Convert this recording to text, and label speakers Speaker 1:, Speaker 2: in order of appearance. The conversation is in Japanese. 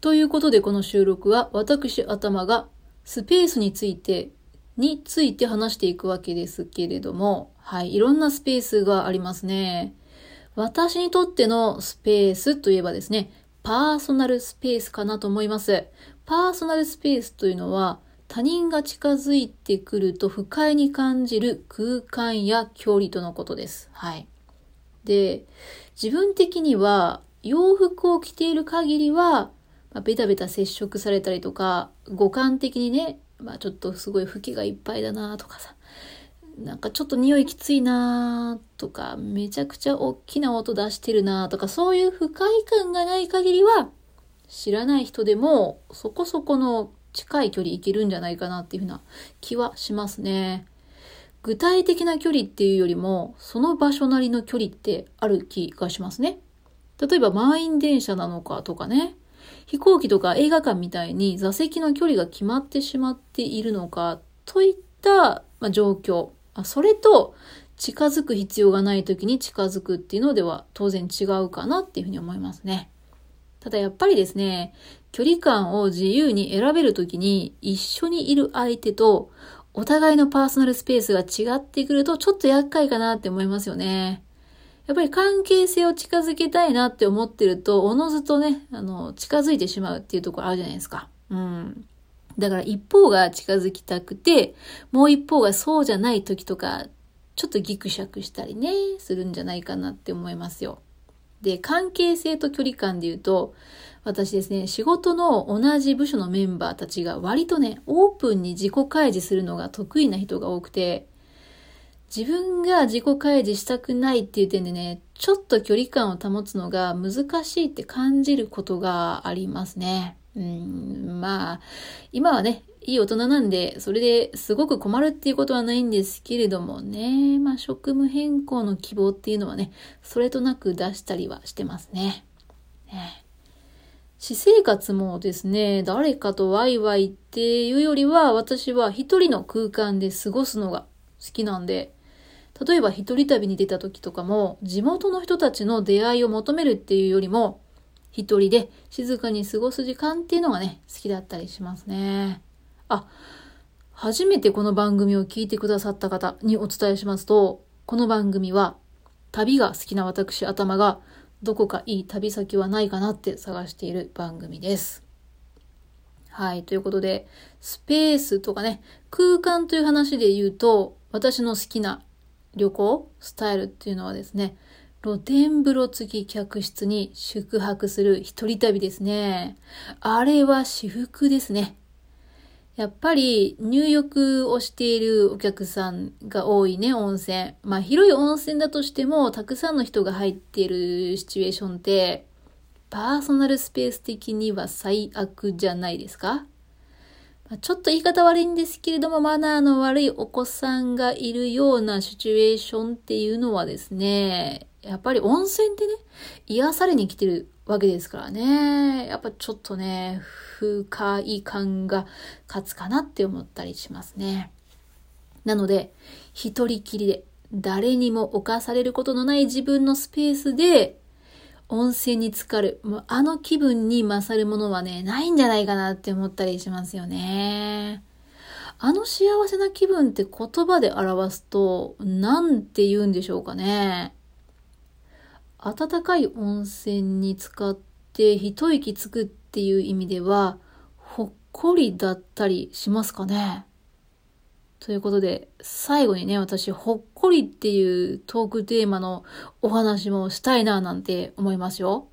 Speaker 1: ということでこの収録は私頭がスペースについてについて話していくわけですけれども、はい、いろんなスペースがありますね。私にとってのスペースといえばですね、パーソナルスペースかなと思います。パーソナルスペースというのは、他人が近づいてくると不快に感じる空間や距離とのことです。はい。で、自分的には洋服を着ている限りは、まあ、ベタベタ接触されたりとか、五感的にね、まあちょっとすごい吹きがいっぱいだなとかさ、なんかちょっと匂いきついなとか、めちゃくちゃ大きな音出してるなとか、そういう不快感がない限りは、知らない人でもそこそこの近い距離いけるんじゃないかなっていうふうな気はしますね。具体的な距離っていうよりも、その場所なりの距離ってある気がしますね。例えば満員電車なのかとかね。飛行機とか映画館みたいに座席の距離が決まってしまっているのかといった、ま状況。あそれと近づく必要がない時に近づくっていうのでは当然違うかなっていうふうに思いますね。ただやっぱりですね、距離感を自由に選べる時に一緒にいる相手とお互いのパーソナルスペースが違ってくるとちょっと厄介かなって思いますよね。やっぱり関係性を近づけたいなって思ってると、おのずとね、あの、近づいてしまうっていうところあるじゃないですか。うん。だから一方が近づきたくて、もう一方がそうじゃない時とか、ちょっとギクシャクしたりね、するんじゃないかなって思いますよ。で、関係性と距離感で言うと、私ですね、仕事の同じ部署のメンバーたちが割とね、オープンに自己開示するのが得意な人が多くて、自分が自己開示したくないっていう点でね、ちょっと距離感を保つのが難しいって感じることがありますね。うん、まあ、今はね、いい大人なんで、それですごく困るっていうことはないんですけれどもね、まあ職務変更の希望っていうのはね、それとなく出したりはしてますね。ね私生活もですね、誰かとワイワイっていうよりは、私は一人の空間で過ごすのが好きなんで、例えば一人旅に出た時とかも、地元の人たちの出会いを求めるっていうよりも、一人で静かに過ごす時間っていうのがね、好きだったりしますね。あ、初めてこの番組を聞いてくださった方にお伝えしますと、この番組は旅が好きな私頭がどこかいい旅先はないかなって探している番組です。はい。ということで、スペースとかね、空間という話で言うと、私の好きな旅行スタイルっていうのはですね、露天風呂付き客室に宿泊する一人旅ですね。あれは私服ですね。やっぱり入浴をしているお客さんが多いね、温泉。まあ広い温泉だとしても、たくさんの人が入っているシチュエーションって、パーソナルスペース的には最悪じゃないですかちょっと言い方悪いんですけれども、マナーの悪いお子さんがいるようなシチュエーションっていうのはですね、やっぱり温泉ってね、癒されに来てるわけですからね。やっぱちょっとね、不快感が勝つかなって思ったりしますね。なので、一人きりで誰にも侵されることのない自分のスペースで温泉に浸かる。もうあの気分に勝るものはね、ないんじゃないかなって思ったりしますよね。あの幸せな気分って言葉で表すと、なんて言うんでしょうかね。温かい温泉に浸かって一息つくっていう意味では、ほっこりだったりしますかねということで、最後にね、私、ほっこりっていうトークテーマのお話もしたいななんて思いますよ。